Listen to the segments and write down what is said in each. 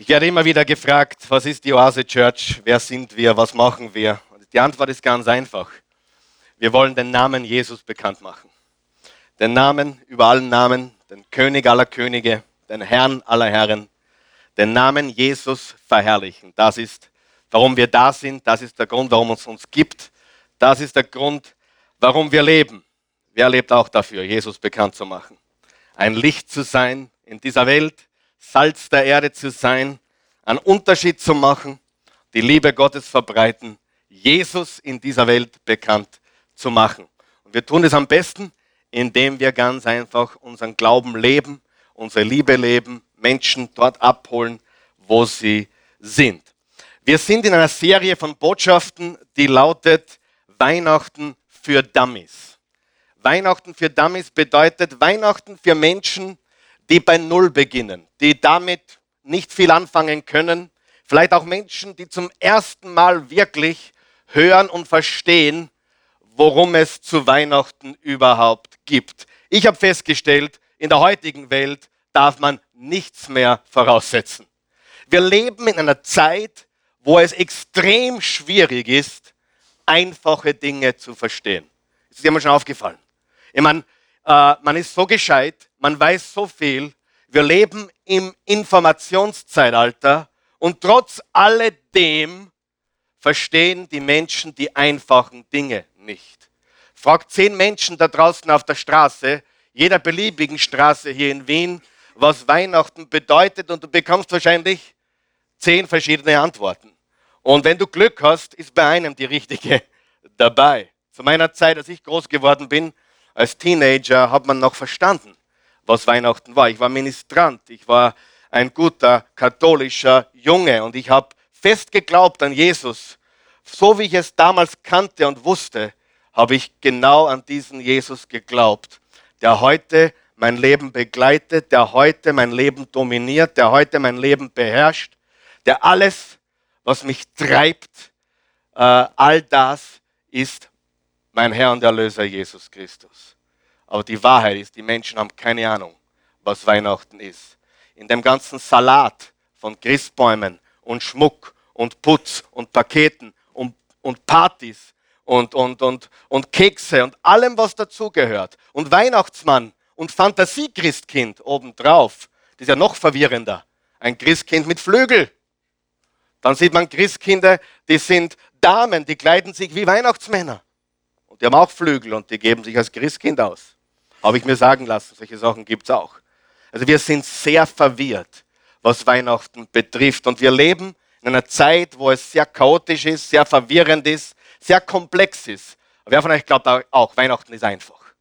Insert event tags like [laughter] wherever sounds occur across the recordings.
Ich werde immer wieder gefragt, was ist die Oase Church? Wer sind wir? Was machen wir? Und die Antwort ist ganz einfach. Wir wollen den Namen Jesus bekannt machen. Den Namen über allen Namen, den König aller Könige, den Herrn aller Herren, den Namen Jesus verherrlichen. Das ist, warum wir da sind. Das ist der Grund, warum es uns gibt. Das ist der Grund, warum wir leben. Wer lebt auch dafür, Jesus bekannt zu machen? Ein Licht zu sein in dieser Welt, Salz der Erde zu sein, einen Unterschied zu machen, die Liebe Gottes verbreiten, Jesus in dieser Welt bekannt zu machen. Und wir tun es am besten, indem wir ganz einfach unseren Glauben leben, unsere Liebe leben, Menschen dort abholen, wo sie sind. Wir sind in einer Serie von Botschaften, die lautet Weihnachten für Dummies. Weihnachten für Dummies bedeutet Weihnachten für Menschen, die bei Null beginnen, die damit nicht viel anfangen können. Vielleicht auch Menschen, die zum ersten Mal wirklich hören und verstehen, worum es zu Weihnachten überhaupt gibt. Ich habe festgestellt, in der heutigen Welt darf man nichts mehr voraussetzen. Wir leben in einer Zeit, wo es extrem schwierig ist, einfache Dinge zu verstehen. Ist dir mal schon aufgefallen? Ich meine, äh, man ist so gescheit, man weiß so viel, wir leben im Informationszeitalter und trotz alledem verstehen die Menschen die einfachen Dinge nicht. Fragt zehn Menschen da draußen auf der Straße, jeder beliebigen Straße hier in Wien, was Weihnachten bedeutet und du bekommst wahrscheinlich zehn verschiedene Antworten. Und wenn du Glück hast, ist bei einem die richtige [laughs] dabei. Zu meiner Zeit, als ich groß geworden bin, als Teenager hat man noch verstanden, was Weihnachten war. Ich war Ministrant, ich war ein guter katholischer Junge und ich habe fest geglaubt an Jesus. So wie ich es damals kannte und wusste, habe ich genau an diesen Jesus geglaubt, der heute mein Leben begleitet, der heute mein Leben dominiert, der heute mein Leben beherrscht, der alles, was mich treibt, äh, all das ist mein Herr und Erlöser Jesus Christus. Aber die Wahrheit ist, die Menschen haben keine Ahnung, was Weihnachten ist. In dem ganzen Salat von Christbäumen und Schmuck und Putz und Paketen und, und Partys und, und, und, und Kekse und allem, was dazugehört. Und Weihnachtsmann und Fantasiechristkind obendrauf. Das ist ja noch verwirrender. Ein Christkind mit Flügel. Dann sieht man Christkinder, die sind Damen, die kleiden sich wie Weihnachtsmänner. Die haben auch Flügel und die geben sich als Christkind aus. Habe ich mir sagen lassen, solche Sachen gibt es auch. Also wir sind sehr verwirrt, was Weihnachten betrifft. Und wir leben in einer Zeit, wo es sehr chaotisch ist, sehr verwirrend ist, sehr komplex ist. Aber wer von euch glaubt auch, Weihnachten ist einfach.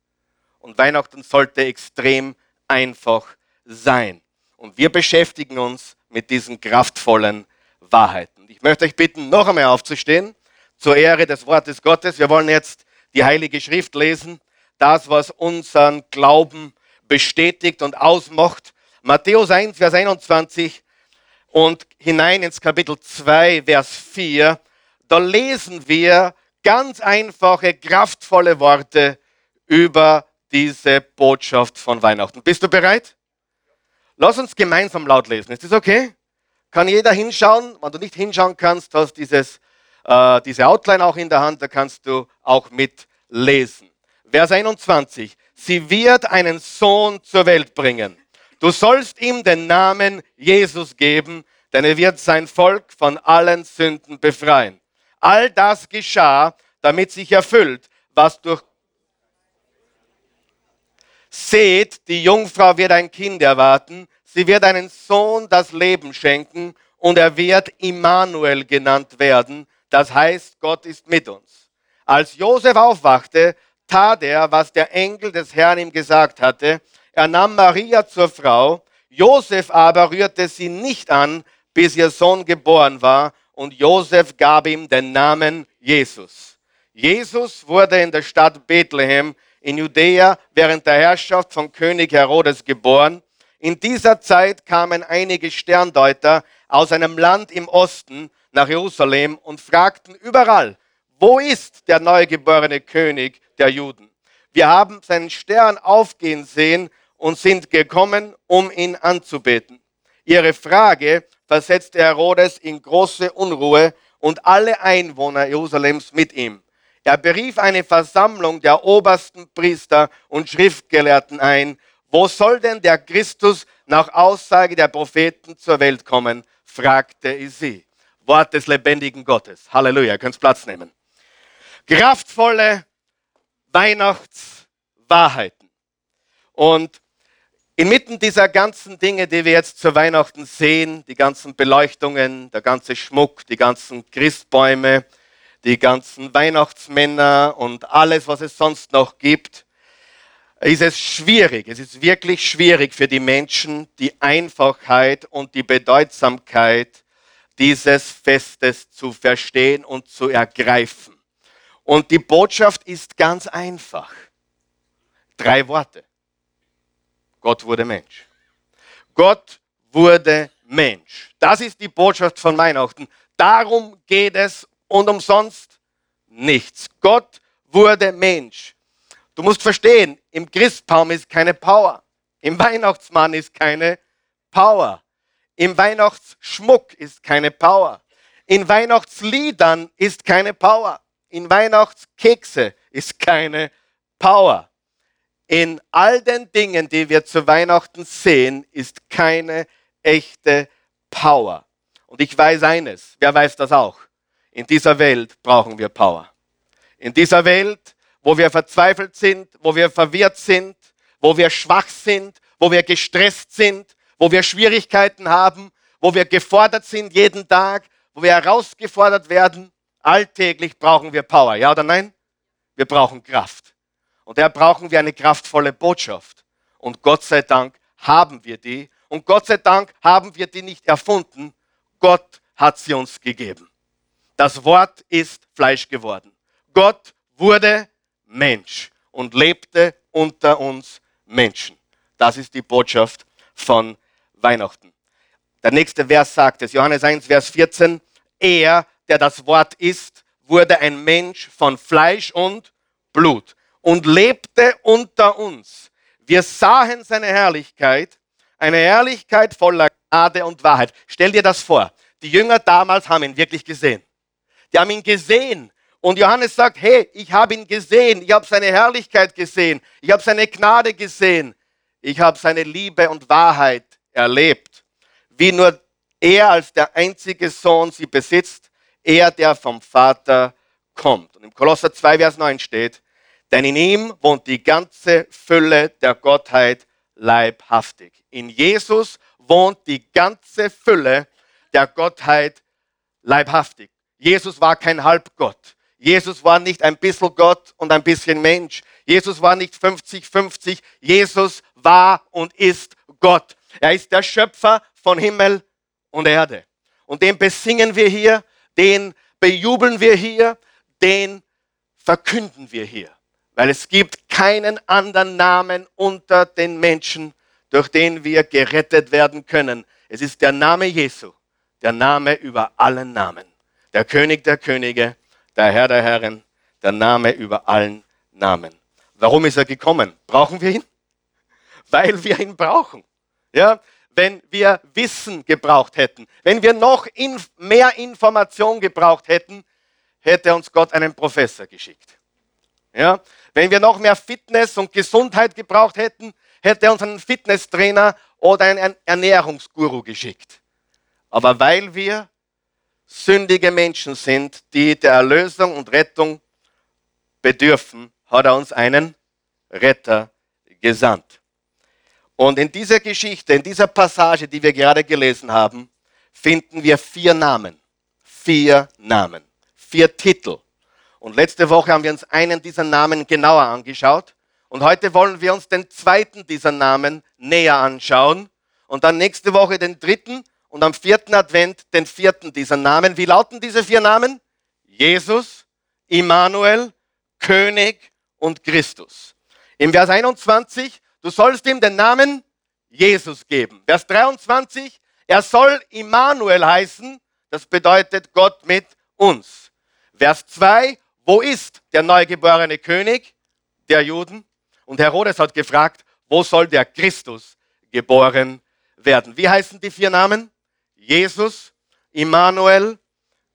Und Weihnachten sollte extrem einfach sein. Und wir beschäftigen uns mit diesen kraftvollen Wahrheiten. Ich möchte euch bitten, noch einmal aufzustehen zur Ehre des Wortes Gottes. Wir wollen jetzt die Heilige Schrift lesen, das, was unseren Glauben bestätigt und ausmacht. Matthäus 1, Vers 21 und hinein ins Kapitel 2, Vers 4, da lesen wir ganz einfache, kraftvolle Worte über diese Botschaft von Weihnachten. Bist du bereit? Lass uns gemeinsam laut lesen. Ist das okay? Kann jeder hinschauen? Wenn du nicht hinschauen kannst, hast dieses äh, diese Outline auch in der Hand, da kannst du auch mitlesen. Vers 21. Sie wird einen Sohn zur Welt bringen. Du sollst ihm den Namen Jesus geben, denn er wird sein Volk von allen Sünden befreien. All das geschah, damit sich erfüllt, was durch Seht, die Jungfrau wird ein Kind erwarten, sie wird einen Sohn das Leben schenken und er wird Immanuel genannt werden, das heißt, Gott ist mit uns. Als Josef aufwachte, tat er, was der Engel des Herrn ihm gesagt hatte. Er nahm Maria zur Frau. Josef aber rührte sie nicht an, bis ihr Sohn geboren war. Und Josef gab ihm den Namen Jesus. Jesus wurde in der Stadt Bethlehem in Judäa während der Herrschaft von König Herodes geboren. In dieser Zeit kamen einige Sterndeuter aus einem Land im Osten nach Jerusalem und fragten überall, wo ist der neugeborene König der Juden? Wir haben seinen Stern aufgehen sehen und sind gekommen, um ihn anzubeten. Ihre Frage versetzte Herodes in große Unruhe und alle Einwohner Jerusalems mit ihm. Er berief eine Versammlung der obersten Priester und Schriftgelehrten ein. Wo soll denn der Christus nach Aussage der Propheten zur Welt kommen? fragte sie. Wort des lebendigen Gottes. Halleluja, ihr könnt Platz nehmen. Kraftvolle Weihnachtswahrheiten. Und inmitten dieser ganzen Dinge, die wir jetzt zu Weihnachten sehen, die ganzen Beleuchtungen, der ganze Schmuck, die ganzen Christbäume, die ganzen Weihnachtsmänner und alles, was es sonst noch gibt, ist es schwierig, es ist wirklich schwierig für die Menschen, die Einfachheit und die Bedeutsamkeit dieses Festes zu verstehen und zu ergreifen. Und die Botschaft ist ganz einfach. Drei Worte. Gott wurde Mensch. Gott wurde Mensch. Das ist die Botschaft von Weihnachten. Darum geht es und umsonst nichts. Gott wurde Mensch. Du musst verstehen, im Christbaum ist keine Power. Im Weihnachtsmann ist keine Power. Im Weihnachtsschmuck ist keine Power. In Weihnachtsliedern ist keine Power in Weihnachtskekse ist keine Power. In all den Dingen, die wir zu Weihnachten sehen, ist keine echte Power. Und ich weiß eines, wer weiß das auch? In dieser Welt brauchen wir Power. In dieser Welt, wo wir verzweifelt sind, wo wir verwirrt sind, wo wir schwach sind, wo wir gestresst sind, wo wir Schwierigkeiten haben, wo wir gefordert sind jeden Tag, wo wir herausgefordert werden, Alltäglich brauchen wir Power, ja oder nein? Wir brauchen Kraft. Und da brauchen wir eine kraftvolle Botschaft. Und Gott sei Dank haben wir die. Und Gott sei Dank haben wir die nicht erfunden. Gott hat sie uns gegeben. Das Wort ist Fleisch geworden. Gott wurde Mensch und lebte unter uns Menschen. Das ist die Botschaft von Weihnachten. Der nächste Vers sagt es, Johannes 1, Vers 14, er der das Wort ist, wurde ein Mensch von Fleisch und Blut und lebte unter uns. Wir sahen seine Herrlichkeit, eine Herrlichkeit voller Gnade und Wahrheit. Stell dir das vor. Die Jünger damals haben ihn wirklich gesehen. Die haben ihn gesehen. Und Johannes sagt, hey, ich habe ihn gesehen, ich habe seine Herrlichkeit gesehen, ich habe seine Gnade gesehen, ich habe seine Liebe und Wahrheit erlebt, wie nur er als der einzige Sohn sie besitzt er, der vom Vater kommt. Und im Kolosser 2, Vers 9 steht, denn in ihm wohnt die ganze Fülle der Gottheit leibhaftig. In Jesus wohnt die ganze Fülle der Gottheit leibhaftig. Jesus war kein Halbgott. Jesus war nicht ein bisschen Gott und ein bisschen Mensch. Jesus war nicht 50-50. Jesus war und ist Gott. Er ist der Schöpfer von Himmel und Erde. Und den besingen wir hier den bejubeln wir hier, den verkünden wir hier. Weil es gibt keinen anderen Namen unter den Menschen, durch den wir gerettet werden können. Es ist der Name Jesu, der Name über allen Namen. Der König der Könige, der Herr der Herren, der Name über allen Namen. Warum ist er gekommen? Brauchen wir ihn? [laughs] Weil wir ihn brauchen. Ja, wenn wir Wissen gebraucht hätten. Wenn wir noch in, mehr Information gebraucht hätten, hätte uns Gott einen Professor geschickt. Ja? Wenn wir noch mehr Fitness und Gesundheit gebraucht hätten, hätte er uns einen Fitnesstrainer oder einen Ernährungsguru geschickt. Aber weil wir sündige Menschen sind, die der Erlösung und Rettung bedürfen, hat er uns einen Retter gesandt. Und in dieser Geschichte, in dieser Passage, die wir gerade gelesen haben, finden wir vier Namen. Vier Namen. Vier Titel. Und letzte Woche haben wir uns einen dieser Namen genauer angeschaut. Und heute wollen wir uns den zweiten dieser Namen näher anschauen. Und dann nächste Woche den dritten und am vierten Advent den vierten dieser Namen. Wie lauten diese vier Namen? Jesus, Immanuel, König und Christus. Im Vers 21 Du sollst ihm den Namen Jesus geben. Vers 23, er soll Immanuel heißen, das bedeutet Gott mit uns. Vers 2, wo ist der neugeborene König der Juden? Und Herodes hat gefragt, wo soll der Christus geboren werden. Wie heißen die vier Namen? Jesus, Immanuel,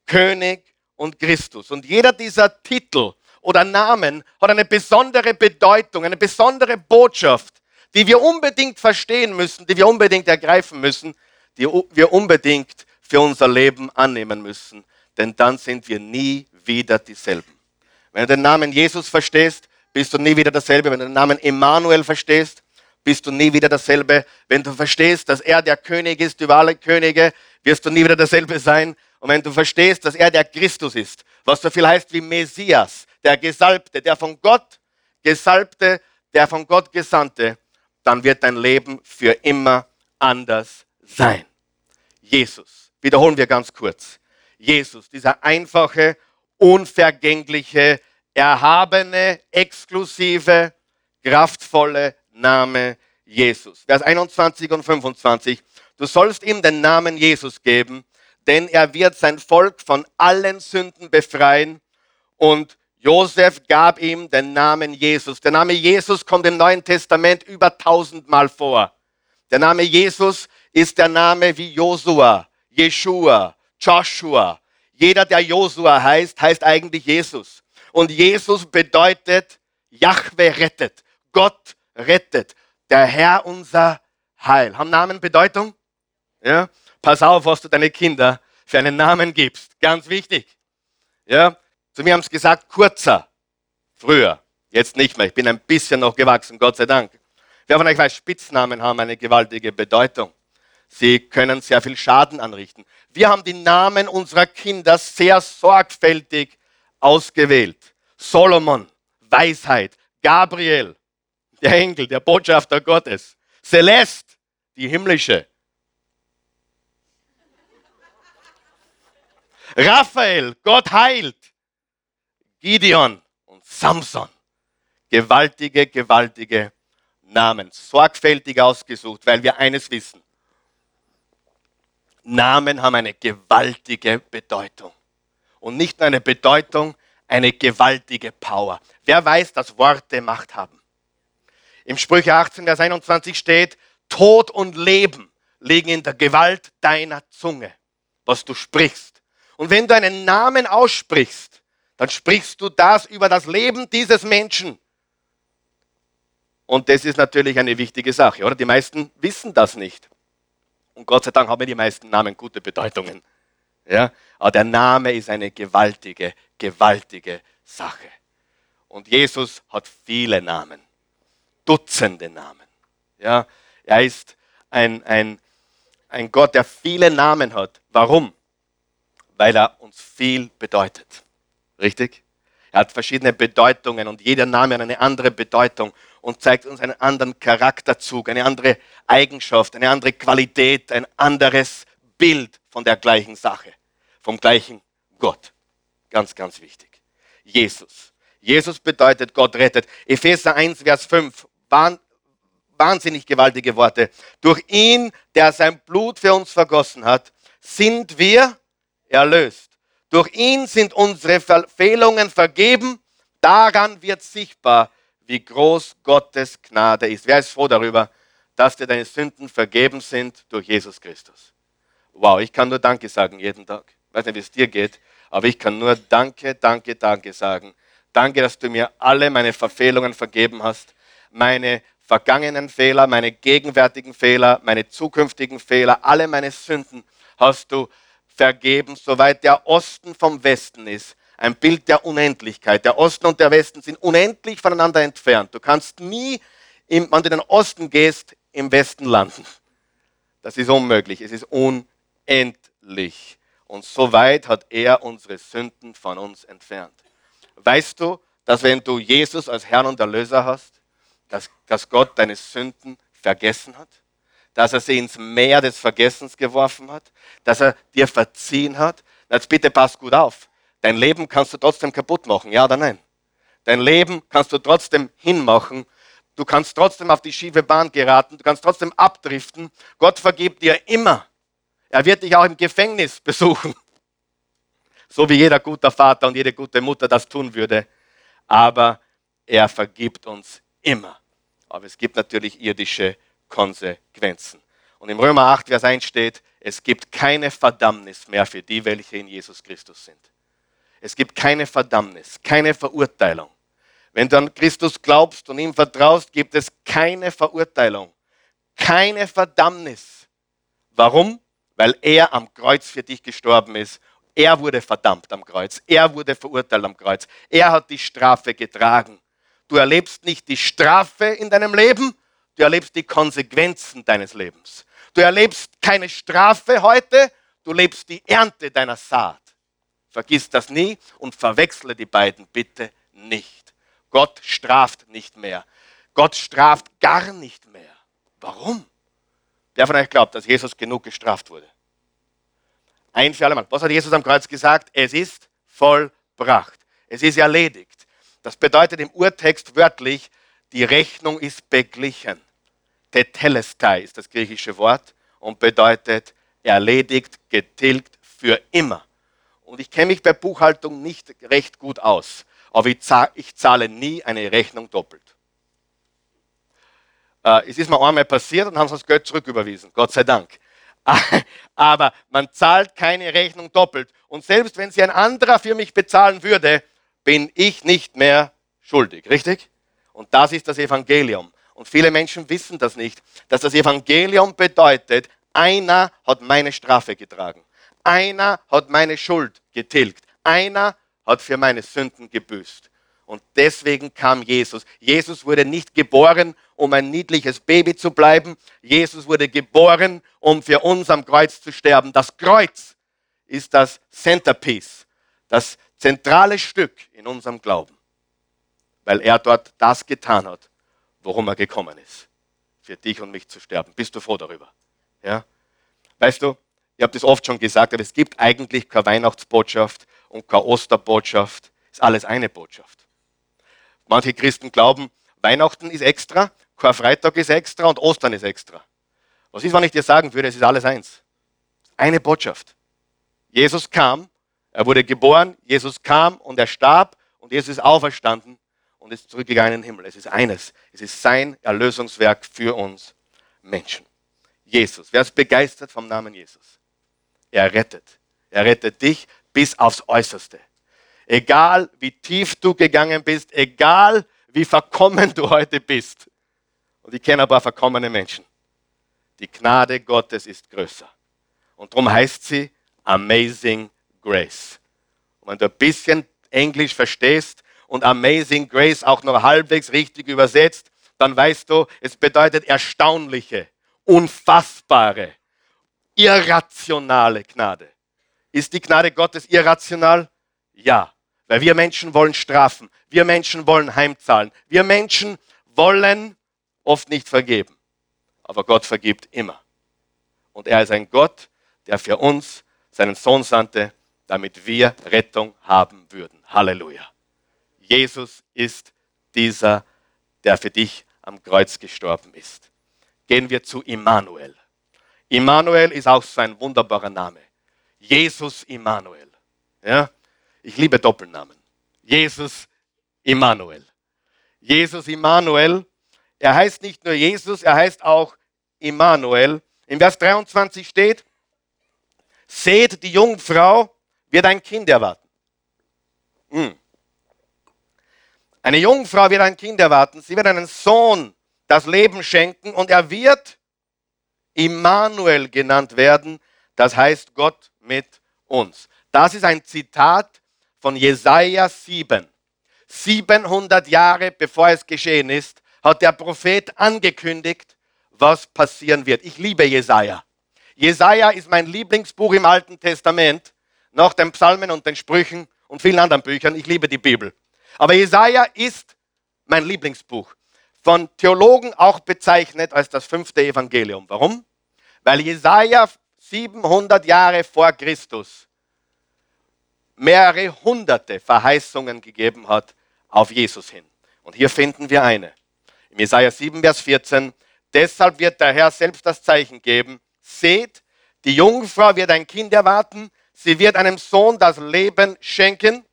König und Christus. Und jeder dieser Titel oder Namen hat eine besondere Bedeutung, eine besondere Botschaft, die wir unbedingt verstehen müssen, die wir unbedingt ergreifen müssen, die wir unbedingt für unser Leben annehmen müssen. Denn dann sind wir nie wieder dieselben. Wenn du den Namen Jesus verstehst, bist du nie wieder dasselbe. Wenn du den Namen Emmanuel verstehst, bist du nie wieder dasselbe. Wenn du verstehst, dass er der König ist über alle Könige, wirst du nie wieder dasselbe sein. Und wenn du verstehst, dass er der Christus ist, was so viel heißt wie Messias, der Gesalbte, der von Gott Gesalbte, der von Gott Gesandte, dann wird dein Leben für immer anders sein. Jesus. Wiederholen wir ganz kurz. Jesus, dieser einfache, unvergängliche, erhabene, exklusive, kraftvolle Name Jesus. Vers 21 und 25. Du sollst ihm den Namen Jesus geben, denn er wird sein Volk von allen Sünden befreien. Und Josef gab ihm den Namen Jesus. Der Name Jesus kommt im Neuen Testament über tausendmal vor. Der Name Jesus ist der Name wie Josua, Jeshua, Joshua. Jeder, der Josua heißt, heißt eigentlich Jesus. Und Jesus bedeutet, Jahwe rettet. Gott rettet. Der Herr unser Heil. Haben Namen Bedeutung? Ja? Pass auf, was du deine Kinder für einen Namen gibst. Ganz wichtig. Ja? Zu mir haben sie gesagt, kurzer. Früher. Jetzt nicht mehr. Ich bin ein bisschen noch gewachsen, Gott sei Dank. Wer von euch weiß, Spitznamen haben eine gewaltige Bedeutung. Sie können sehr viel Schaden anrichten. Wir haben die Namen unserer Kinder sehr sorgfältig ausgewählt. Solomon, Weisheit. Gabriel, der Engel, der Botschafter Gottes. Celeste, die himmlische. Raphael, Gott heilt. Gideon und Samson. Gewaltige, gewaltige Namen. Sorgfältig ausgesucht, weil wir eines wissen. Namen haben eine gewaltige Bedeutung. Und nicht nur eine Bedeutung, eine gewaltige Power. Wer weiß, dass Worte Macht haben? Im Sprüche 18, Vers 21 steht, Tod und Leben liegen in der Gewalt deiner Zunge, was du sprichst. Und wenn du einen Namen aussprichst, dann sprichst du das über das Leben dieses Menschen. Und das ist natürlich eine wichtige Sache, oder? Die meisten wissen das nicht. Und Gott sei Dank haben die meisten Namen gute Bedeutungen. Ja? Aber der Name ist eine gewaltige, gewaltige Sache. Und Jesus hat viele Namen, Dutzende Namen. Ja? Er ist ein, ein, ein Gott, der viele Namen hat. Warum? Weil er uns viel bedeutet. Richtig? Er hat verschiedene Bedeutungen und jeder Name hat eine andere Bedeutung und zeigt uns einen anderen Charakterzug, eine andere Eigenschaft, eine andere Qualität, ein anderes Bild von der gleichen Sache, vom gleichen Gott. Ganz, ganz wichtig. Jesus. Jesus bedeutet, Gott rettet. Epheser 1, Vers 5. Wahnsinnig gewaltige Worte. Durch ihn, der sein Blut für uns vergossen hat, sind wir erlöst. Durch ihn sind unsere Verfehlungen vergeben. Daran wird sichtbar, wie groß Gottes Gnade ist. Wer ist froh darüber, dass dir deine Sünden vergeben sind durch Jesus Christus? Wow, ich kann nur Danke sagen jeden Tag. Ich weiß nicht, wie es dir geht, aber ich kann nur Danke, Danke, Danke sagen. Danke, dass du mir alle meine Verfehlungen vergeben hast, meine vergangenen Fehler, meine gegenwärtigen Fehler, meine zukünftigen Fehler, alle meine Sünden hast du vergeben, soweit der Osten vom Westen ist ein Bild der Unendlichkeit. Der Osten und der Westen sind unendlich voneinander entfernt. Du kannst nie, wenn du in den Osten gehst, im Westen landen. Das ist unmöglich. Es ist unendlich. Und so weit hat er unsere Sünden von uns entfernt. Weißt du, dass wenn du Jesus als Herrn und Erlöser hast, dass, dass Gott deine Sünden vergessen hat? Dass er sie ins Meer des Vergessens geworfen hat? Dass er dir verziehen hat? Jetzt bitte pass gut auf. Dein Leben kannst du trotzdem kaputt machen, ja oder nein? Dein Leben kannst du trotzdem hinmachen. Du kannst trotzdem auf die schiefe Bahn geraten. Du kannst trotzdem abdriften. Gott vergibt dir immer. Er wird dich auch im Gefängnis besuchen. So wie jeder guter Vater und jede gute Mutter das tun würde. Aber er vergibt uns immer. Aber es gibt natürlich irdische Konsequenzen. Und im Römer 8, Vers 1 steht, es gibt keine Verdammnis mehr für die, welche in Jesus Christus sind. Es gibt keine Verdammnis, keine Verurteilung. Wenn du an Christus glaubst und ihm vertraust, gibt es keine Verurteilung, keine Verdammnis. Warum? Weil er am Kreuz für dich gestorben ist. Er wurde verdammt am Kreuz. Er wurde verurteilt am Kreuz. Er hat die Strafe getragen. Du erlebst nicht die Strafe in deinem Leben, du erlebst die Konsequenzen deines Lebens. Du erlebst keine Strafe heute, du lebst die Ernte deiner Saat. Vergiss das nie und verwechsle die beiden bitte nicht. Gott straft nicht mehr. Gott straft gar nicht mehr. Warum? Wer von euch glaubt, dass Jesus genug gestraft wurde? Ein für alle Mal. Was hat Jesus am Kreuz gesagt? Es ist vollbracht. Es ist erledigt. Das bedeutet im Urtext wörtlich, die Rechnung ist beglichen. Tetelestai ist das griechische Wort und bedeutet erledigt, getilgt für immer. Und ich kenne mich bei Buchhaltung nicht recht gut aus, aber ich, zahle nie eine Rechnung doppelt. Äh, es ist mir einmal passiert und haben sie das Geld zurücküberwiesen, Gott sei Dank. [laughs] aber man zahlt keine Rechnung doppelt. Und selbst wenn sie ein anderer für mich bezahlen würde, bin ich nicht mehr schuldig, richtig? Und das ist das Evangelium. Und viele Menschen wissen das nicht, dass das Evangelium bedeutet, einer hat meine Strafe getragen. Einer hat meine Schuld getilgt. Einer hat für meine Sünden gebüßt. Und deswegen kam Jesus. Jesus wurde nicht geboren, um ein niedliches Baby zu bleiben. Jesus wurde geboren, um für uns am Kreuz zu sterben. Das Kreuz ist das Centerpiece, das zentrale Stück in unserem Glauben, weil er dort das getan hat, worum er gekommen ist, für dich und mich zu sterben. Bist du froh darüber? Ja? Weißt du, ich habe das oft schon gesagt, aber es gibt eigentlich keine Weihnachtsbotschaft und keine Osterbotschaft. Es ist alles eine Botschaft. Manche Christen glauben, Weihnachten ist extra, Karfreitag ist extra und Ostern ist extra. Was ist, wenn ich dir sagen würde, es ist alles eins? Eine Botschaft. Jesus kam, er wurde geboren, Jesus kam und er starb und Jesus ist auferstanden und ist zurückgegangen in den Himmel. Es ist eines. Es ist sein Erlösungswerk für uns Menschen. Jesus. Wer ist begeistert vom Namen Jesus? Er rettet. Er rettet dich bis aufs Äußerste. Egal wie tief du gegangen bist, egal wie verkommen du heute bist. Und ich kenne ein paar verkommene Menschen. Die Gnade Gottes ist größer. Und darum heißt sie Amazing Grace. Und wenn du ein bisschen Englisch verstehst und Amazing Grace auch noch halbwegs richtig übersetzt, dann weißt du, es bedeutet erstaunliche, unfassbare, irrationale Gnade. Ist die Gnade Gottes irrational? Ja, weil wir Menschen wollen strafen, wir Menschen wollen heimzahlen, wir Menschen wollen oft nicht vergeben. Aber Gott vergibt immer. Und er ist ein Gott, der für uns seinen Sohn sandte, damit wir Rettung haben würden. Halleluja. Jesus ist dieser, der für dich am Kreuz gestorben ist. Gehen wir zu Immanuel. Immanuel ist auch so ein wunderbarer Name. Jesus Immanuel. Ja? Ich liebe Doppelnamen. Jesus Immanuel. Jesus Immanuel. Er heißt nicht nur Jesus, er heißt auch Immanuel. In Vers 23 steht, seht, die Jungfrau wird ein Kind erwarten. Hm. Eine Jungfrau wird ein Kind erwarten. Sie wird einen Sohn das Leben schenken und er wird Immanuel genannt werden. Das heißt Gott mit uns. Das ist ein Zitat von Jesaja 7. 700 Jahre bevor es geschehen ist, hat der Prophet angekündigt, was passieren wird. Ich liebe Jesaja. Jesaja ist mein Lieblingsbuch im Alten Testament, nach den Psalmen und den Sprüchen und vielen anderen Büchern. Ich liebe die Bibel. Aber Jesaja ist mein Lieblingsbuch. Von Theologen auch bezeichnet als das fünfte Evangelium. Warum? Weil Jesaja 700 Jahre vor Christus mehrere hunderte Verheißungen gegeben hat auf Jesus hin. Und hier finden wir eine. Im Jesaja 7, Vers 14. Deshalb wird der Herr selbst das Zeichen geben. Seht, die Jungfrau wird ein Kind erwarten. Sie wird einem Sohn das Leben schenken.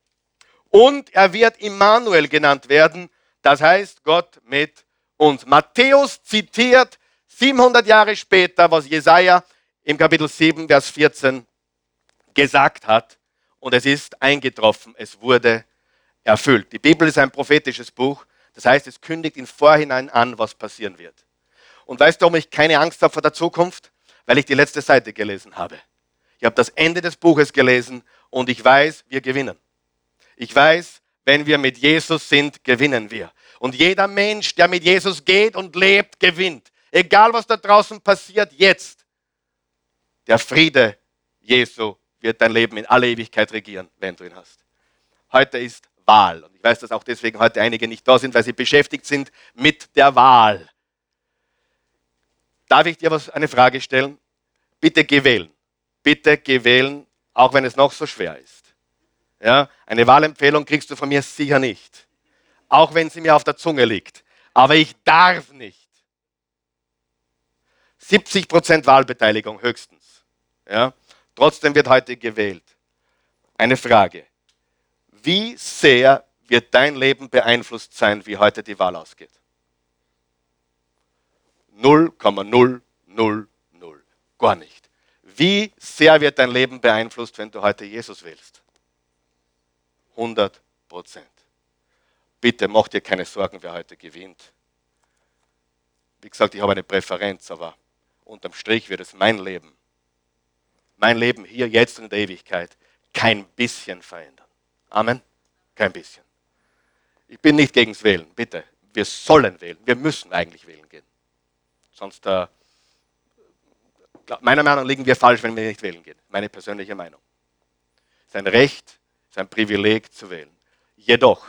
Und er wird Immanuel genannt werden. Das heißt Gott mit uns. Matthäus zitiert 700 Jahre später, was Jesaja im Kapitel 7, Vers 14 gesagt hat. Und es ist eingetroffen, es wurde erfüllt. Die Bibel ist ein prophetisches Buch. Das heißt, es kündigt im Vorhinein an, was passieren wird. Und weißt du, warum ich keine Angst habe vor der Zukunft? Weil ich die letzte Seite gelesen habe. Ich habe das Ende des Buches gelesen und ich weiß, wir gewinnen. Ich weiß, wenn wir mit Jesus sind, gewinnen wir. Und jeder Mensch, der mit Jesus geht und lebt, gewinnt. Egal was da draußen passiert, jetzt. Der Friede Jesu wird dein Leben in alle Ewigkeit regieren, wenn du ihn hast. Heute ist Wahl. Und ich weiß, dass auch deswegen heute einige nicht da sind, weil sie beschäftigt sind mit der Wahl. Darf ich dir was, eine Frage stellen? Bitte geh wählen. Bitte geh wählen, auch wenn es noch so schwer ist. Ja, eine Wahlempfehlung kriegst du von mir sicher nicht. Auch wenn sie mir auf der Zunge liegt. Aber ich darf nicht. 70% Wahlbeteiligung höchstens. Ja? Trotzdem wird heute gewählt. Eine Frage. Wie sehr wird dein Leben beeinflusst sein, wie heute die Wahl ausgeht? 0,000. Gar nicht. Wie sehr wird dein Leben beeinflusst, wenn du heute Jesus wählst? 100 Prozent. Bitte mach dir keine Sorgen, wer heute gewinnt. Wie gesagt, ich habe eine Präferenz, aber unterm Strich wird es mein Leben, mein Leben hier, jetzt und in der Ewigkeit, kein bisschen verändern. Amen? Kein bisschen. Ich bin nicht gegens Wählen, bitte. Wir sollen wählen. Wir müssen eigentlich wählen gehen. Sonst, äh, meiner Meinung nach, liegen wir falsch, wenn wir nicht wählen gehen. Meine persönliche Meinung. Es ist Recht, es ist ein Privileg zu wählen. Jedoch,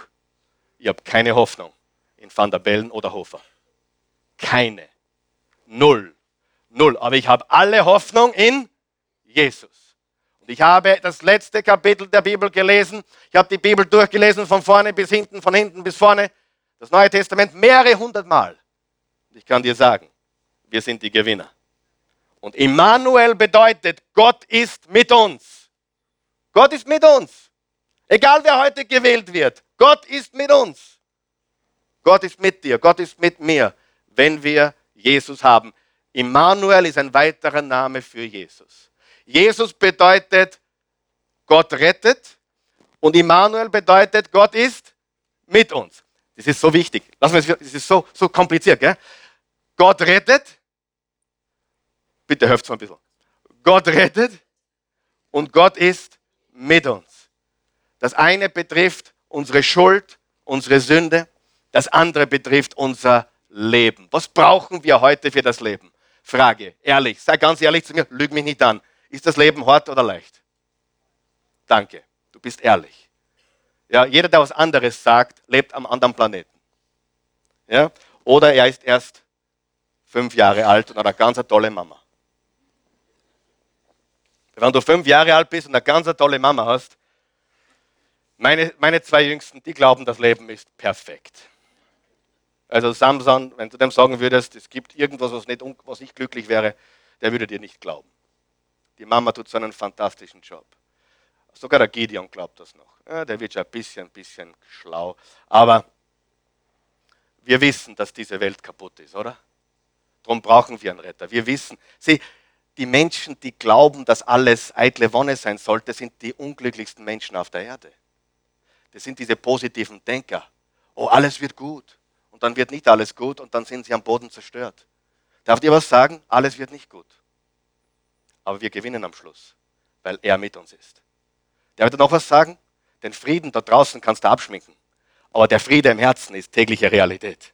ich habe keine Hoffnung in Van der Bellen oder Hofer. Keine. Null. Null. Aber ich habe alle Hoffnung in Jesus. Und ich habe das letzte Kapitel der Bibel gelesen. Ich habe die Bibel durchgelesen von vorne bis hinten, von hinten bis vorne. Das Neue Testament mehrere hundert Mal. Und ich kann dir sagen, wir sind die Gewinner. Und Immanuel bedeutet, Gott ist mit uns. Gott ist mit uns. Egal wer heute gewählt wird, Gott ist mit uns. Gott ist mit dir, Gott ist mit mir, wenn wir Jesus haben. Immanuel ist ein weiterer Name für Jesus. Jesus bedeutet, Gott rettet und Immanuel bedeutet, Gott ist mit uns. Das ist so wichtig. Lass mal, das ist so, so kompliziert. Gell? Gott rettet Bitte hört mal ein bisschen. Gott rettet und Gott ist mit uns. Das eine betrifft unsere Schuld, unsere Sünde. Das andere betrifft unser Leben. Was brauchen wir heute für das Leben? Frage, ehrlich, sei ganz ehrlich zu mir, lüg mich nicht an. Ist das Leben hart oder leicht? Danke, du bist ehrlich. Ja, jeder, der was anderes sagt, lebt am anderen Planeten. Ja? Oder er ist erst fünf Jahre alt und hat eine ganz tolle Mama. Wenn du fünf Jahre alt bist und eine ganz tolle Mama hast, meine, meine zwei Jüngsten, die glauben, das Leben ist perfekt. Also Samson, wenn du dem sagen würdest, es gibt irgendwas, was nicht, was nicht glücklich wäre, der würde dir nicht glauben. Die Mama tut so einen fantastischen Job. Sogar der Gideon glaubt das noch. Ja, der wird schon ein bisschen, bisschen schlau. Aber wir wissen, dass diese Welt kaputt ist, oder? Darum brauchen wir einen Retter. Wir wissen, sieh, die Menschen, die glauben, dass alles eitle Wonne sein sollte, sind die unglücklichsten Menschen auf der Erde. Das sind diese positiven Denker. Oh, alles wird gut. Und dann wird nicht alles gut und dann sind sie am Boden zerstört. Darf ihr was sagen? Alles wird nicht gut. Aber wir gewinnen am Schluss, weil er mit uns ist. Darf ich noch was sagen? Den Frieden da draußen kannst du abschminken. Aber der Friede im Herzen ist tägliche Realität.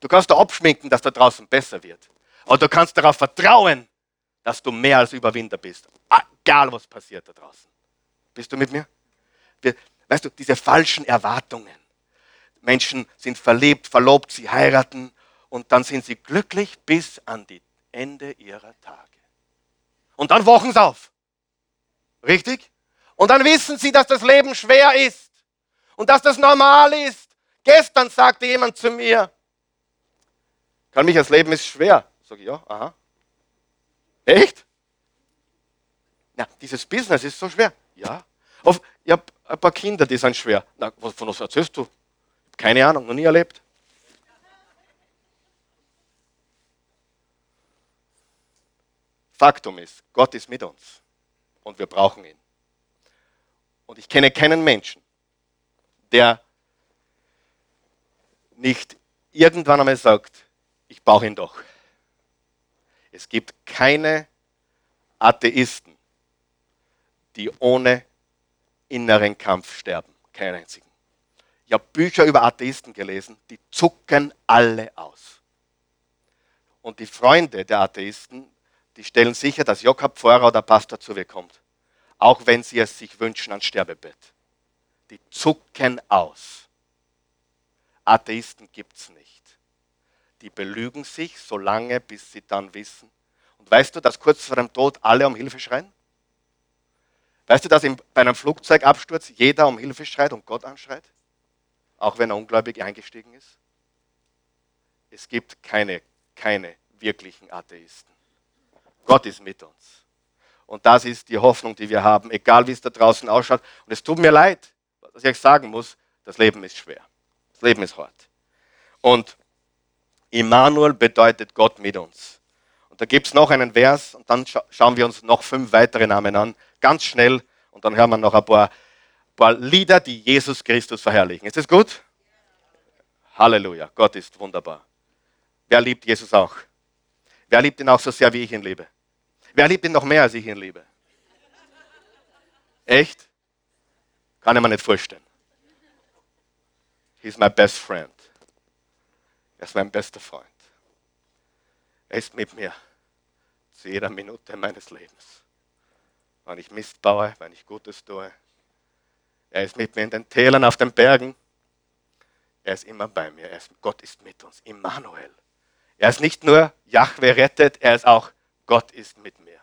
Du kannst da abschminken, dass da draußen besser wird. Aber du kannst darauf vertrauen, dass du mehr als Überwinder bist. Egal, was passiert da draußen. Bist du mit mir? Wir, weißt du, diese falschen Erwartungen. Menschen sind verliebt, verlobt, sie heiraten und dann sind sie glücklich bis an die Ende ihrer Tage. Und dann wachen sie auf. Richtig? Und dann wissen sie, dass das Leben schwer ist und dass das normal ist. Gestern sagte jemand zu mir, kann mich, das Leben ist schwer. Sag ich, ja, aha. Echt? Na, dieses Business ist so schwer. Ja. Auf, ich habe ein paar Kinder, die sind schwer. Na, von was erzählst du? Keine Ahnung, noch nie erlebt. Faktum ist, Gott ist mit uns und wir brauchen ihn. Und ich kenne keinen Menschen, der nicht irgendwann einmal sagt, ich brauche ihn doch. Es gibt keine Atheisten, die ohne inneren Kampf sterben. Keinen einzigen. Ich habe Bücher über Atheisten gelesen, die zucken alle aus. Und die Freunde der Atheisten, die stellen sicher, dass Jakob Pfarrer oder Pastor zu mir kommt. Auch wenn sie es sich wünschen ans Sterbebett. Die zucken aus. Atheisten gibt es nicht. Die belügen sich so lange, bis sie dann wissen. Und weißt du, dass kurz vor dem Tod alle um Hilfe schreien? Weißt du, dass bei einem Flugzeugabsturz jeder um Hilfe schreit und Gott anschreit? Auch wenn er ungläubig eingestiegen ist? Es gibt keine keine wirklichen Atheisten. Gott ist mit uns. Und das ist die Hoffnung, die wir haben, egal wie es da draußen ausschaut. Und es tut mir leid, dass ich euch sagen muss, das Leben ist schwer. Das Leben ist hart. Und Immanuel bedeutet Gott mit uns. Und da gibt es noch einen Vers und dann scha schauen wir uns noch fünf weitere Namen an, ganz schnell. Und dann hören wir noch ein paar, paar Lieder, die Jesus Christus verherrlichen. Ist das gut? Halleluja, Gott ist wunderbar. Wer liebt Jesus auch? Wer liebt ihn auch so sehr, wie ich ihn liebe? Wer liebt ihn noch mehr, als ich ihn liebe? Echt? Kann ich mir nicht vorstellen. He's my best friend. Er ist mein bester Freund. Er ist mit mir zu jeder Minute meines Lebens. Wenn ich Mist baue, wenn ich Gutes tue. Er ist mit mir in den Tälern, auf den Bergen. Er ist immer bei mir. Ist, Gott ist mit uns. Immanuel. Er ist nicht nur Jahwe rettet, er ist auch Gott ist mit mir.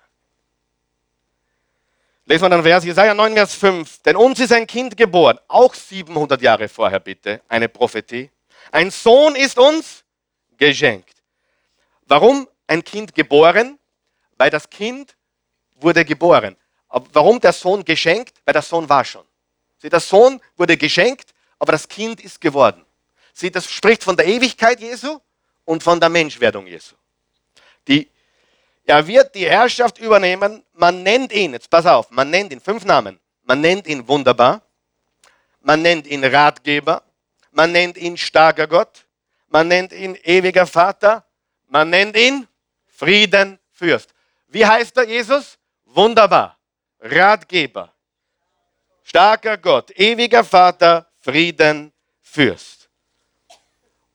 Lesen wir dann Vers Jesaja 9, Vers 5. Denn uns ist ein Kind geboren, auch 700 Jahre vorher bitte, eine Prophetie. Ein Sohn ist uns geschenkt. Warum ein Kind geboren? Weil das Kind wurde geboren. Warum der Sohn geschenkt? Weil der Sohn war schon. Sie, der Sohn wurde geschenkt, aber das Kind ist geworden. Sie, das spricht von der Ewigkeit Jesu und von der Menschwerdung Jesu. Die, er wird die Herrschaft übernehmen. Man nennt ihn, jetzt pass auf, man nennt ihn, fünf Namen. Man nennt ihn wunderbar. Man nennt ihn Ratgeber. Man nennt ihn starker Gott. Man nennt ihn ewiger Vater. Man nennt ihn Friedenfürst. Wie heißt er, Jesus? Wunderbar. Ratgeber. Starker Gott. Ewiger Vater. Friedenfürst.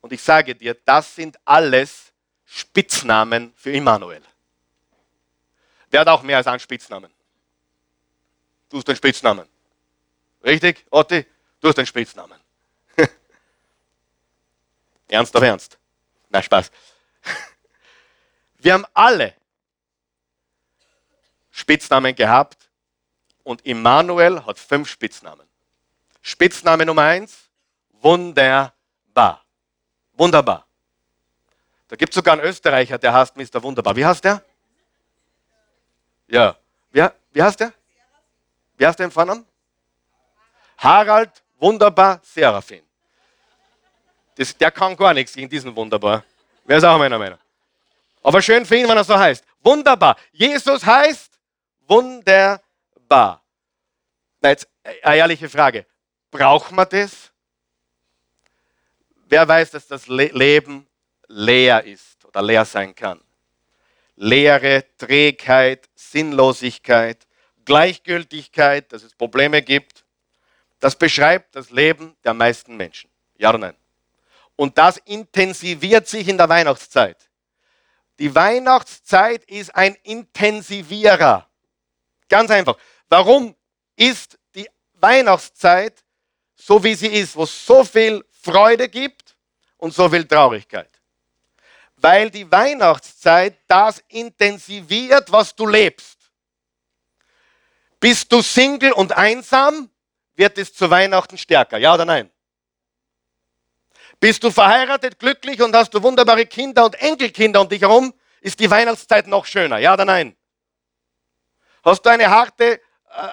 Und ich sage dir, das sind alles Spitznamen für Immanuel. Wer hat auch mehr als einen Spitznamen? Du hast den Spitznamen. Richtig, Otti? Du hast den Spitznamen. [laughs] ernst auf Ernst. Nein, Spaß. [laughs] Wir haben alle Spitznamen gehabt und Immanuel hat fünf Spitznamen. Spitzname Nummer eins, wunderbar. Wunderbar. Da gibt es sogar einen Österreicher, der heißt Mr. Wunderbar. Wie heißt der? Ja. Wie, wie heißt der? Wie heißt der im Vornamen? Harald Wunderbar Seraphin. Das, der kann gar nichts gegen diesen Wunderbar. Wer ist auch meiner Meinung? Aber schön für ihn, wenn er so heißt. Wunderbar. Jesus heißt wunderbar. Na, jetzt eine ehrliche Frage. Braucht man das? Wer weiß, dass das Leben leer ist oder leer sein kann? Leere, Trägheit, Sinnlosigkeit, Gleichgültigkeit, dass es Probleme gibt. Das beschreibt das Leben der meisten Menschen. Ja oder nein? Und das intensiviert sich in der Weihnachtszeit. Die Weihnachtszeit ist ein Intensivierer. Ganz einfach. Warum ist die Weihnachtszeit so, wie sie ist, wo so viel Freude gibt und so viel Traurigkeit. Weil die Weihnachtszeit das intensiviert, was du lebst. Bist du Single und einsam, wird es zu Weihnachten stärker. Ja oder nein? Bist du verheiratet, glücklich und hast du wunderbare Kinder und Enkelkinder um dich herum, ist die Weihnachtszeit noch schöner. Ja oder nein? Hast du eine harte, äh,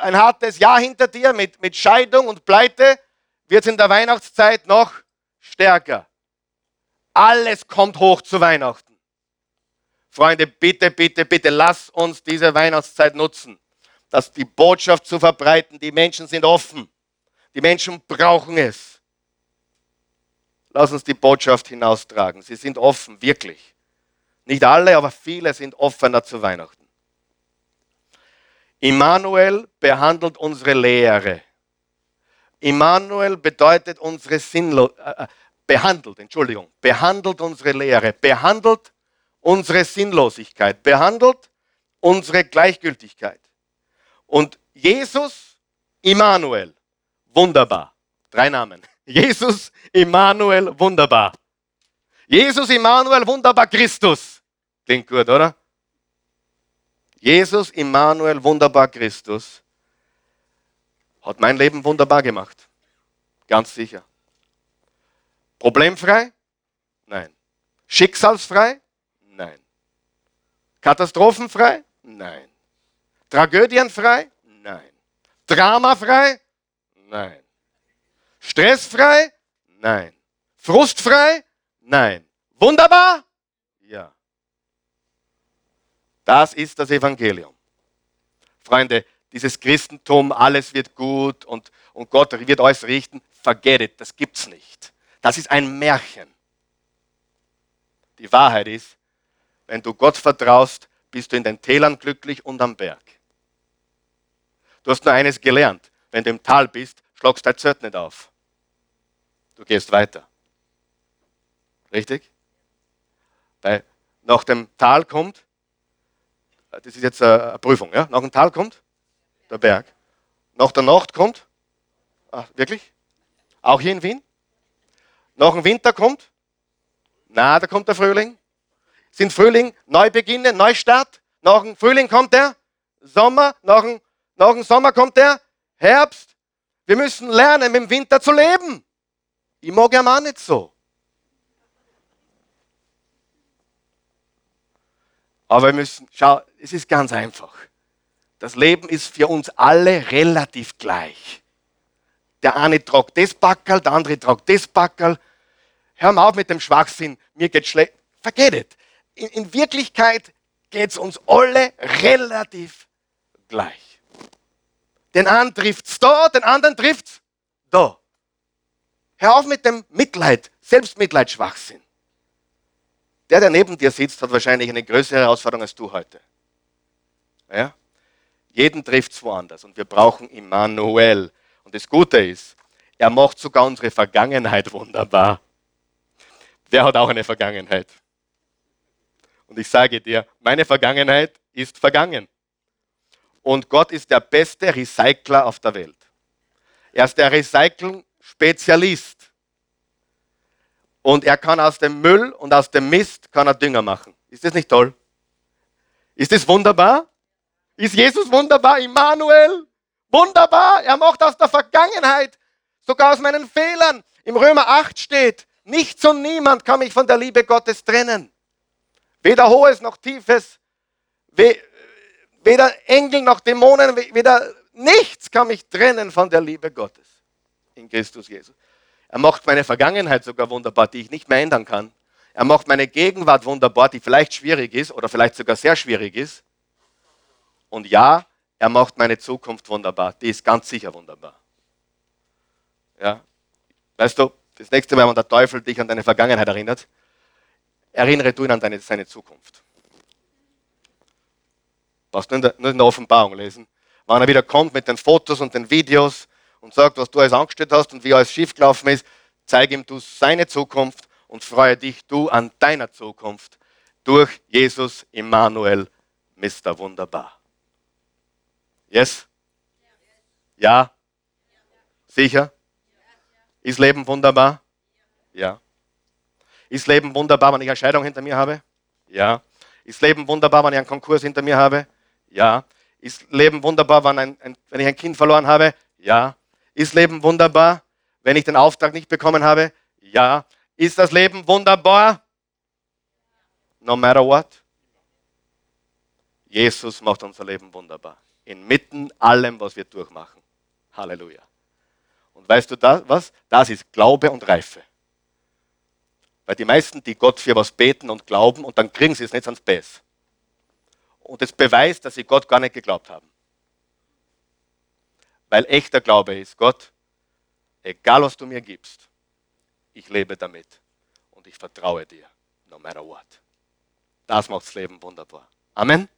ein hartes Jahr hinter dir mit, mit Scheidung und Pleite, wird es in der Weihnachtszeit noch stärker. Alles kommt hoch zu Weihnachten. Freunde, bitte, bitte, bitte, lass uns diese Weihnachtszeit nutzen, dass die Botschaft zu verbreiten. Die Menschen sind offen. Die Menschen brauchen es. Lass uns die Botschaft hinaustragen. Sie sind offen, wirklich. Nicht alle, aber viele sind offener zu Weihnachten. Immanuel behandelt unsere Lehre. Immanuel bedeutet unsere Sinnlo äh, äh, behandelt, Entschuldigung, behandelt unsere Lehre, behandelt unsere Sinnlosigkeit, behandelt unsere Gleichgültigkeit. Und Jesus, Immanuel, wunderbar. Drei Namen. Jesus, Immanuel, wunderbar. Jesus, Immanuel, wunderbar, Christus. Klingt gut, oder? Jesus, Immanuel, wunderbar Christus, hat mein Leben wunderbar gemacht. Ganz sicher. Problemfrei? Nein. Schicksalsfrei? Nein. Katastrophenfrei? Nein. Tragödienfrei? Nein. Dramafrei? Nein. Stressfrei? Nein. Frustfrei? Nein. Wunderbar? Ja. Das ist das Evangelium. Freunde, dieses Christentum, alles wird gut und, und Gott wird alles richten, forget it, das gibt's nicht. Das ist ein Märchen. Die Wahrheit ist, wenn du Gott vertraust, bist du in den Tälern glücklich und am Berg. Du hast nur eines gelernt. Wenn du im Tal bist, schlagst dein Zelt nicht auf. Du gehst weiter. Richtig? Weil nach dem Tal kommt das ist jetzt eine Prüfung, ja? Nach dem Tal kommt der Berg. Nach der Nacht kommt, ach, wirklich? Auch hier in Wien? Nach dem Winter kommt? Na, da kommt der Frühling. Sind Frühling Neubeginne, Neustart? Nach dem Frühling kommt der Sommer, nach dem, nach dem Sommer kommt der Herbst. Wir müssen lernen, mit dem Winter zu leben. Ich mag ja auch nicht so. Aber wir müssen, schau, es ist ganz einfach. Das Leben ist für uns alle relativ gleich. Der eine tragt das Backerl, der andere tragt das Backerl. Hör mal auf mit dem Schwachsinn, mir geht schlecht. Vergeht it. In, in Wirklichkeit geht es uns alle relativ gleich. Den einen trifft es da, den anderen trifft es da. Hör auf mit dem Mitleid, Selbstmitleid, Schwachsinn. Der, der neben dir sitzt, hat wahrscheinlich eine größere Herausforderung als du heute. Ja? Jeden trifft es woanders und wir brauchen Immanuel. Und das Gute ist, er macht sogar unsere Vergangenheit wunderbar. Der hat auch eine Vergangenheit. Und ich sage dir, meine Vergangenheit ist vergangen. Und Gott ist der beste Recycler auf der Welt. Er ist der Recyceln-Spezialist. Und er kann aus dem Müll und aus dem Mist kann er Dünger machen. Ist das nicht toll? Ist das wunderbar? Ist Jesus wunderbar? Immanuel? Wunderbar. Er macht aus der Vergangenheit, sogar aus meinen Fehlern. Im Römer 8 steht, nichts und niemand kann mich von der Liebe Gottes trennen. Weder Hohes noch Tiefes, weder Engel noch Dämonen, weder nichts kann mich trennen von der Liebe Gottes in Christus Jesus. Er macht meine Vergangenheit sogar wunderbar, die ich nicht mehr ändern kann. Er macht meine Gegenwart wunderbar, die vielleicht schwierig ist oder vielleicht sogar sehr schwierig ist. Und ja, er macht meine Zukunft wunderbar. Die ist ganz sicher wunderbar. Ja. Weißt du, das nächste Mal, wenn der Teufel dich an deine Vergangenheit erinnert, erinnere du ihn an deine, seine Zukunft. Brauchst nur in, der, nur in der Offenbarung lesen. Wenn er wieder kommt mit den Fotos und den Videos und sagt, was du alles angestellt hast und wie alles schiefgelaufen ist, zeige ihm du seine Zukunft und freue dich du an deiner Zukunft durch Jesus Immanuel, Mr. Wunderbar. Yes? Ja? Sicher? Ist Leben wunderbar? Ja. Ist Leben wunderbar, wenn ich eine Scheidung hinter mir habe? Ja. Ist Leben wunderbar, wenn ich einen Konkurs hinter mir habe? Ja. Ist Leben wunderbar, wenn, ein, ein, wenn ich ein Kind verloren habe? Ja. Ist Leben wunderbar, wenn ich den Auftrag nicht bekommen habe? Ja. Ist das Leben wunderbar? No matter what? Jesus macht unser Leben wunderbar. Inmitten allem, was wir durchmachen. Halleluja. Und weißt du das, was? Das ist Glaube und Reife. Weil die meisten, die Gott für was beten und glauben und dann kriegen sie es nicht ans Bess. Und das beweist, dass sie Gott gar nicht geglaubt haben. Weil echter Glaube ist, Gott, egal was du mir gibst, ich lebe damit und ich vertraue dir, no matter what. Das macht das Leben wunderbar. Amen.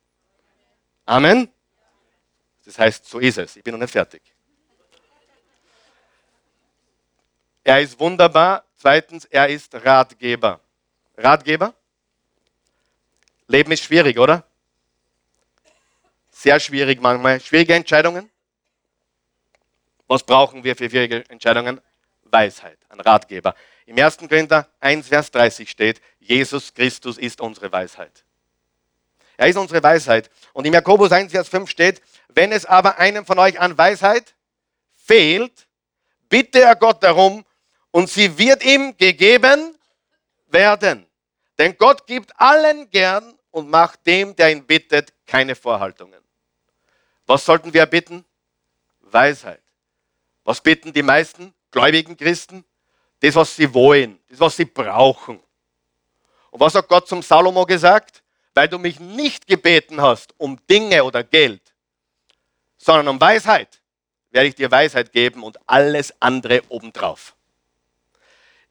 Amen. Das heißt, so ist es. Ich bin noch nicht fertig. Er ist wunderbar. Zweitens, er ist Ratgeber. Ratgeber? Leben ist schwierig, oder? Sehr schwierig manchmal. Schwierige Entscheidungen. Was brauchen wir für schwierige Entscheidungen? Weisheit, ein Ratgeber. Im 1. Korinther 1, Vers 30 steht, Jesus Christus ist unsere Weisheit. Er ist unsere Weisheit. Und im Jakobus 1, Vers 5 steht, wenn es aber einem von euch an Weisheit fehlt, bitte er Gott darum und sie wird ihm gegeben werden. Denn Gott gibt allen gern und macht dem, der ihn bittet, keine Vorhaltungen. Was sollten wir bitten? Weisheit. Was bitten die meisten gläubigen Christen? Das, was sie wollen, das, was sie brauchen. Und was hat Gott zum Salomo gesagt? Weil du mich nicht gebeten hast um Dinge oder Geld, sondern um Weisheit, werde ich dir Weisheit geben und alles andere obendrauf.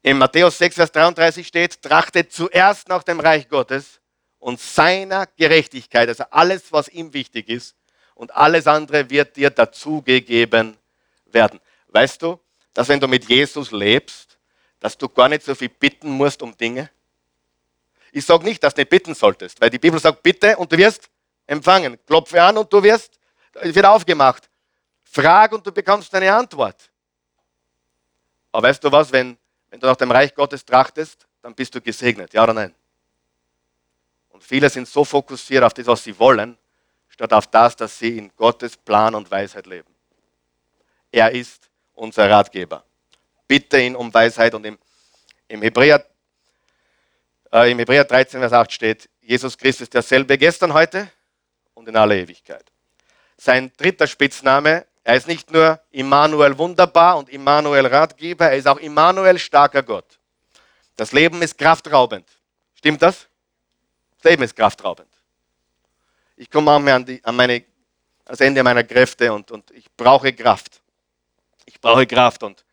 In Matthäus 6, Vers 33 steht, trachtet zuerst nach dem Reich Gottes und seiner Gerechtigkeit, also alles, was ihm wichtig ist, und alles andere wird dir dazugegeben werden. Weißt du, dass wenn du mit Jesus lebst, dass du gar nicht so viel bitten musst um Dinge? Ich sage nicht, dass du nicht bitten solltest, weil die Bibel sagt, bitte und du wirst empfangen. Klopfe an und du wirst, wird aufgemacht. Frag und du bekommst eine Antwort. Aber weißt du was, wenn wenn du nach dem Reich Gottes trachtest, dann bist du gesegnet, ja oder nein? Und viele sind so fokussiert auf das, was sie wollen, statt auf das, dass sie in Gottes Plan und Weisheit leben. Er ist unser Ratgeber. Bitte ihn um Weisheit und im, im, Hebräer, äh, im Hebräer 13, Vers 8 steht, Jesus Christus ist derselbe gestern, heute und in aller Ewigkeit. Sein dritter Spitzname er ist nicht nur Immanuel wunderbar und Immanuel Ratgeber, er ist auch Immanuel starker Gott. Das Leben ist kraftraubend. Stimmt das? Das Leben ist kraftraubend. Ich komme an, die, an meine, ans Ende meiner Kräfte und, und ich brauche Kraft. Ich brauche Kraft und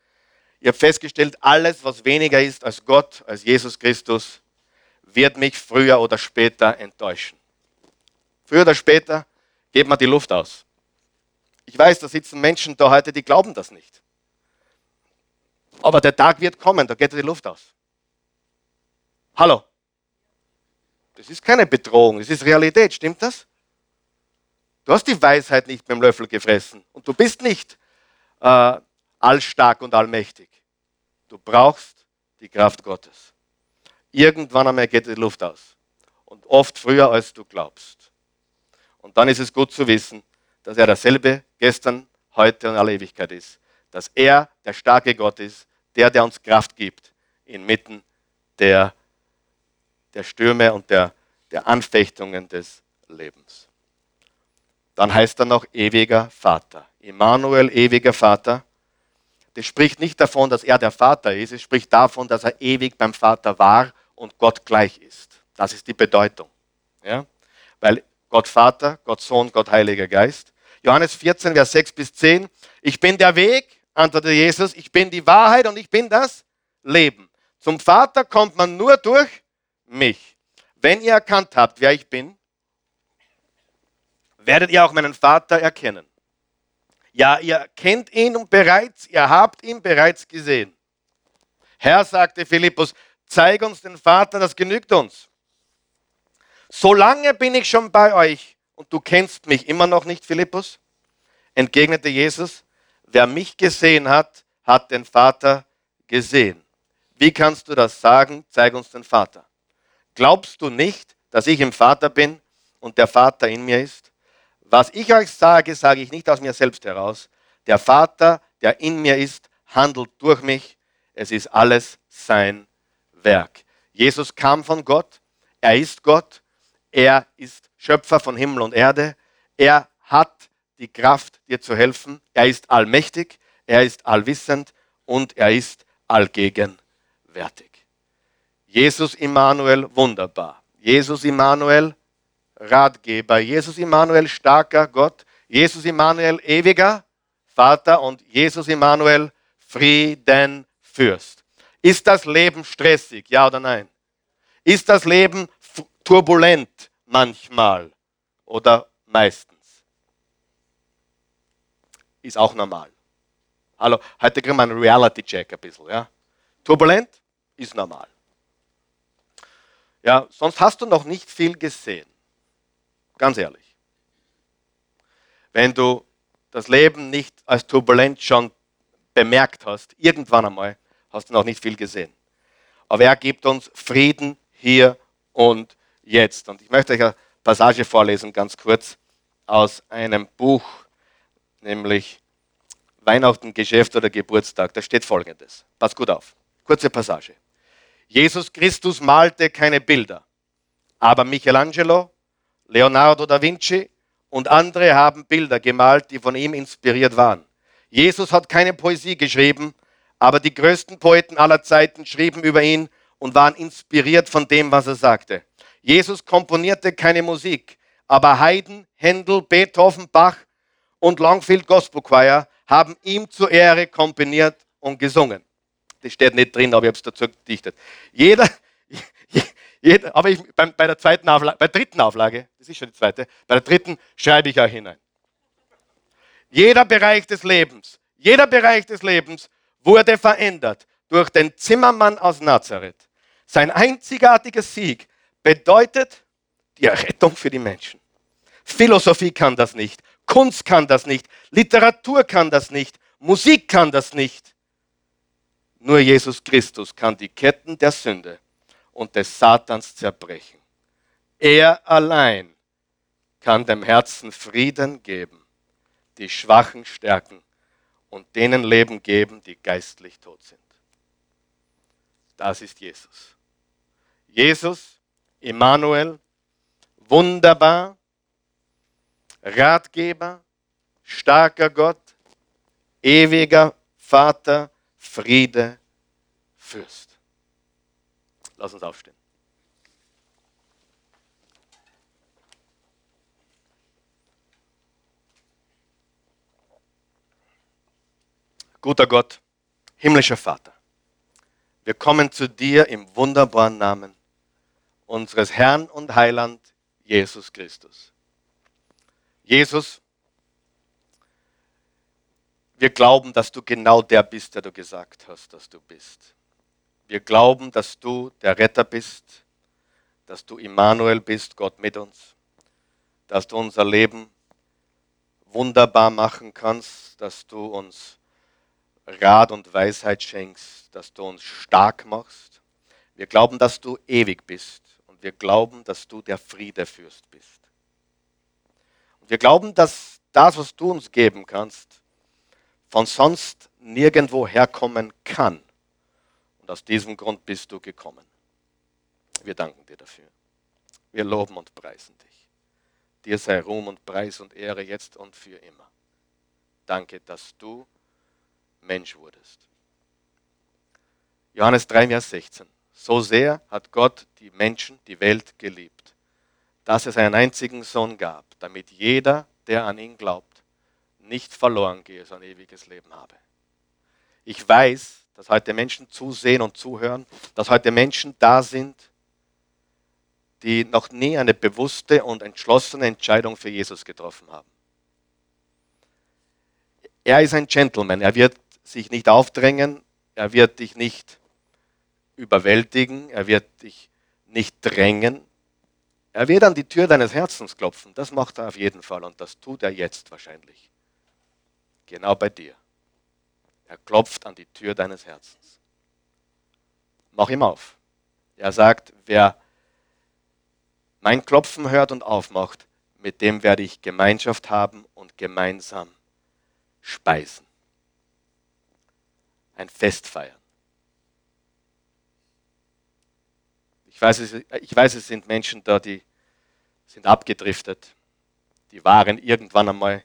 ich habe festgestellt, alles, was weniger ist als Gott, als Jesus Christus, wird mich früher oder später enttäuschen. Früher oder später geht man die Luft aus. Ich weiß, da sitzen Menschen da heute, die glauben das nicht. Aber der Tag wird kommen, da geht die Luft aus. Hallo? Das ist keine Bedrohung, das ist Realität, stimmt das? Du hast die Weisheit nicht mit dem Löffel gefressen und du bist nicht äh, allstark und allmächtig. Du brauchst die Kraft Gottes. Irgendwann einmal geht die Luft aus. Und oft früher, als du glaubst. Und dann ist es gut zu wissen, dass er dasselbe gestern, heute und alle Ewigkeit ist. Dass er der starke Gott ist, der, der uns Kraft gibt inmitten der, der Stürme und der, der Anfechtungen des Lebens. Dann heißt er noch ewiger Vater. Immanuel, ewiger Vater. Das spricht nicht davon, dass er der Vater ist, es spricht davon, dass er ewig beim Vater war und Gott gleich ist. Das ist die Bedeutung. Ja? Weil Gott Vater, Gott Sohn, Gott Heiliger Geist. Johannes 14, Vers 6 bis 10. Ich bin der Weg, antwortete Jesus, ich bin die Wahrheit und ich bin das Leben. Zum Vater kommt man nur durch mich. Wenn ihr erkannt habt, wer ich bin, werdet ihr auch meinen Vater erkennen. Ja, ihr kennt ihn und bereits, ihr habt ihn bereits gesehen. Herr, sagte Philippus, zeig uns den Vater, das genügt uns. Solange bin ich schon bei euch und du kennst mich immer noch nicht, Philippus? Entgegnete Jesus, wer mich gesehen hat, hat den Vater gesehen. Wie kannst du das sagen? Zeig uns den Vater. Glaubst du nicht, dass ich im Vater bin und der Vater in mir ist? Was ich euch sage, sage ich nicht aus mir selbst heraus. Der Vater, der in mir ist, handelt durch mich. Es ist alles sein Werk. Jesus kam von Gott. Er ist Gott. Er ist Schöpfer von Himmel und Erde. Er hat die Kraft, dir zu helfen. Er ist allmächtig, er ist allwissend und er ist allgegenwärtig. Jesus Immanuel wunderbar. Jesus Immanuel Ratgeber. Jesus Immanuel starker Gott. Jesus Immanuel ewiger Vater und Jesus Immanuel Friedenfürst. Ist das Leben stressig? Ja oder nein? Ist das Leben turbulent manchmal oder meistens? Ist auch normal. Hallo, heute kriegen wir einen Reality-Check ein bisschen. Ja? Turbulent ist normal. Ja, sonst hast du noch nicht viel gesehen. Ganz ehrlich. Wenn du das Leben nicht als turbulent schon bemerkt hast, irgendwann einmal, hast du noch nicht viel gesehen. Aber er gibt uns Frieden hier und jetzt. Und ich möchte euch eine Passage vorlesen, ganz kurz, aus einem Buch, nämlich Weihnachten, Geschäft oder Geburtstag. Da steht folgendes. Pass gut auf. Kurze Passage. Jesus Christus malte keine Bilder, aber Michelangelo, Leonardo da Vinci und andere haben Bilder gemalt, die von ihm inspiriert waren. Jesus hat keine Poesie geschrieben, aber die größten Poeten aller Zeiten schrieben über ihn und waren inspiriert von dem, was er sagte. Jesus komponierte keine Musik, aber Haydn, Händel, Beethoven, Bach und Longfield Gospel Choir haben ihm zur Ehre komponiert und gesungen. Das steht nicht drin, aber ich habe es dazu gedichtet. Jeder, jeder aber ich, bei, bei, der zweiten Auflage, bei der dritten Auflage, das ist schon die zweite, bei der dritten schreibe ich auch hinein. Jeder Bereich des Lebens, jeder Bereich des Lebens wurde verändert durch den Zimmermann aus Nazareth. Sein einzigartiger Sieg bedeutet die Errettung für die Menschen. Philosophie kann das nicht, Kunst kann das nicht, Literatur kann das nicht, Musik kann das nicht. Nur Jesus Christus kann die Ketten der Sünde und des Satans zerbrechen. Er allein kann dem Herzen Frieden geben die Schwachen stärken und denen Leben geben, die geistlich tot sind. Das ist Jesus. Jesus, Immanuel, wunderbar, Ratgeber, starker Gott, ewiger Vater, Friede, Fürst. Lass uns aufstehen. Guter Gott, himmlischer Vater, wir kommen zu dir im wunderbaren Namen unseres Herrn und Heiland Jesus Christus. Jesus, wir glauben, dass du genau der bist, der du gesagt hast, dass du bist. Wir glauben, dass du der Retter bist, dass du Immanuel bist, Gott mit uns, dass du unser Leben wunderbar machen kannst, dass du uns Rat und Weisheit schenkst, dass du uns stark machst. Wir glauben, dass du ewig bist und wir glauben, dass du der Friedefürst bist. Und wir glauben, dass das, was du uns geben kannst, von sonst nirgendwo herkommen kann. Und aus diesem Grund bist du gekommen. Wir danken dir dafür. Wir loben und preisen dich. Dir sei Ruhm und Preis und Ehre jetzt und für immer. Danke, dass du Mensch wurdest. Johannes 3, Vers 16. So sehr hat Gott die Menschen, die Welt geliebt, dass es einen einzigen Sohn gab, damit jeder, der an ihn glaubt, nicht verloren gehe, sondern ewiges Leben habe. Ich weiß, dass heute Menschen zusehen und zuhören, dass heute Menschen da sind, die noch nie eine bewusste und entschlossene Entscheidung für Jesus getroffen haben. Er ist ein Gentleman. Er wird sich nicht aufdrängen, er wird dich nicht überwältigen, er wird dich nicht drängen. Er wird an die Tür deines Herzens klopfen. Das macht er auf jeden Fall und das tut er jetzt wahrscheinlich. Genau bei dir. Er klopft an die Tür deines Herzens. Mach ihm auf. Er sagt, wer mein Klopfen hört und aufmacht, mit dem werde ich Gemeinschaft haben und gemeinsam speisen ein Fest feiern. Ich weiß, es, ich weiß, es sind Menschen da, die sind abgedriftet. Die waren irgendwann einmal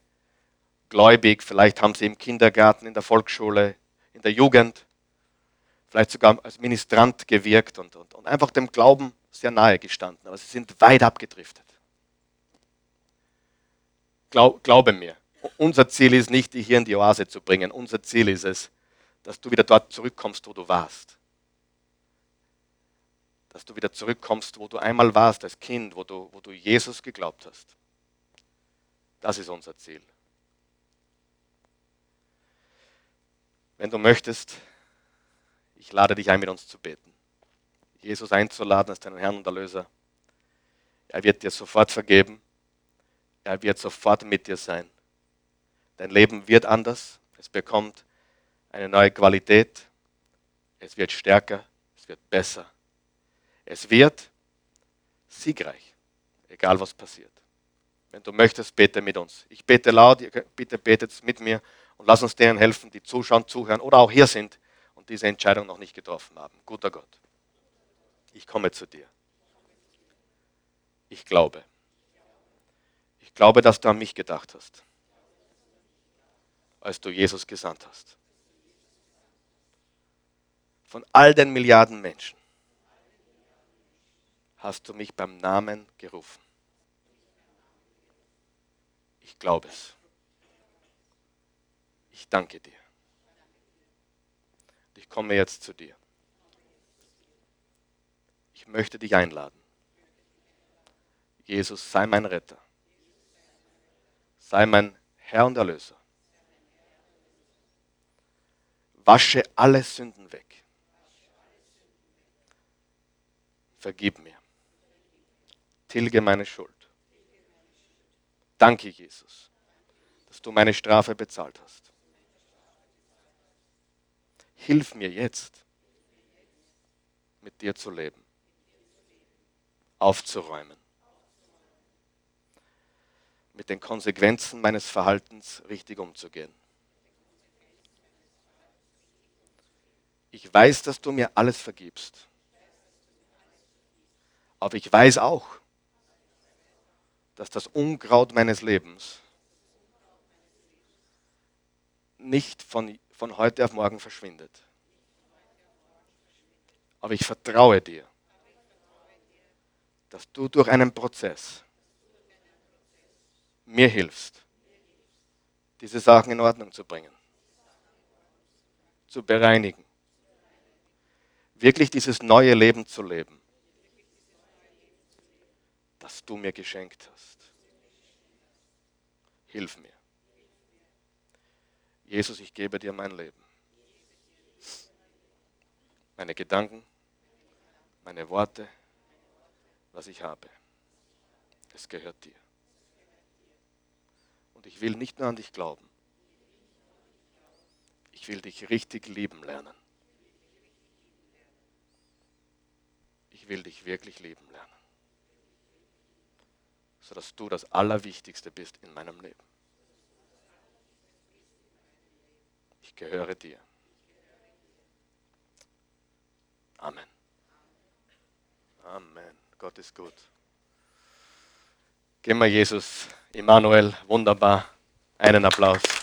gläubig. Vielleicht haben sie im Kindergarten, in der Volksschule, in der Jugend vielleicht sogar als Ministrant gewirkt und, und, und einfach dem Glauben sehr nahe gestanden, aber sie sind weit abgedriftet. Glaub, glaube mir, unser Ziel ist nicht, dich hier in die Oase zu bringen. Unser Ziel ist es, dass du wieder dort zurückkommst, wo du warst. Dass du wieder zurückkommst, wo du einmal warst als Kind, wo du, wo du Jesus geglaubt hast. Das ist unser Ziel. Wenn du möchtest, ich lade dich ein, mit uns zu beten. Jesus einzuladen als deinen Herrn und Erlöser. Er wird dir sofort vergeben. Er wird sofort mit dir sein. Dein Leben wird anders. Es bekommt eine neue Qualität. Es wird stärker. Es wird besser. Es wird siegreich, egal was passiert. Wenn du möchtest, bete mit uns. Ich bete laut, bitte betet mit mir und lass uns denen helfen, die zuschauen, zuhören oder auch hier sind und diese Entscheidung noch nicht getroffen haben. Guter Gott, ich komme zu dir. Ich glaube. Ich glaube, dass du an mich gedacht hast, als du Jesus gesandt hast. Von all den Milliarden Menschen hast du mich beim Namen gerufen. Ich glaube es. Ich danke dir. Ich komme jetzt zu dir. Ich möchte dich einladen. Jesus, sei mein Retter. Sei mein Herr und Erlöser. Wasche alle Sünden weg. Vergib mir. Tilge meine Schuld. Danke, Jesus, dass du meine Strafe bezahlt hast. Hilf mir jetzt, mit dir zu leben, aufzuräumen, mit den Konsequenzen meines Verhaltens richtig umzugehen. Ich weiß, dass du mir alles vergibst. Aber ich weiß auch, dass das Unkraut meines Lebens nicht von, von heute auf morgen verschwindet. Aber ich vertraue dir, dass du durch einen Prozess mir hilfst, diese Sachen in Ordnung zu bringen, zu bereinigen, wirklich dieses neue Leben zu leben das du mir geschenkt hast. Hilf mir. Jesus, ich gebe dir mein Leben. Meine Gedanken, meine Worte, was ich habe. Es gehört dir. Und ich will nicht nur an dich glauben. Ich will dich richtig lieben lernen. Ich will dich wirklich lieben lernen sodass du das Allerwichtigste bist in meinem Leben. Gehöre dir. Amen. Amen. Gott ist gut. Gehen wir Jesus, Immanuel, wunderbar. Einen Applaus.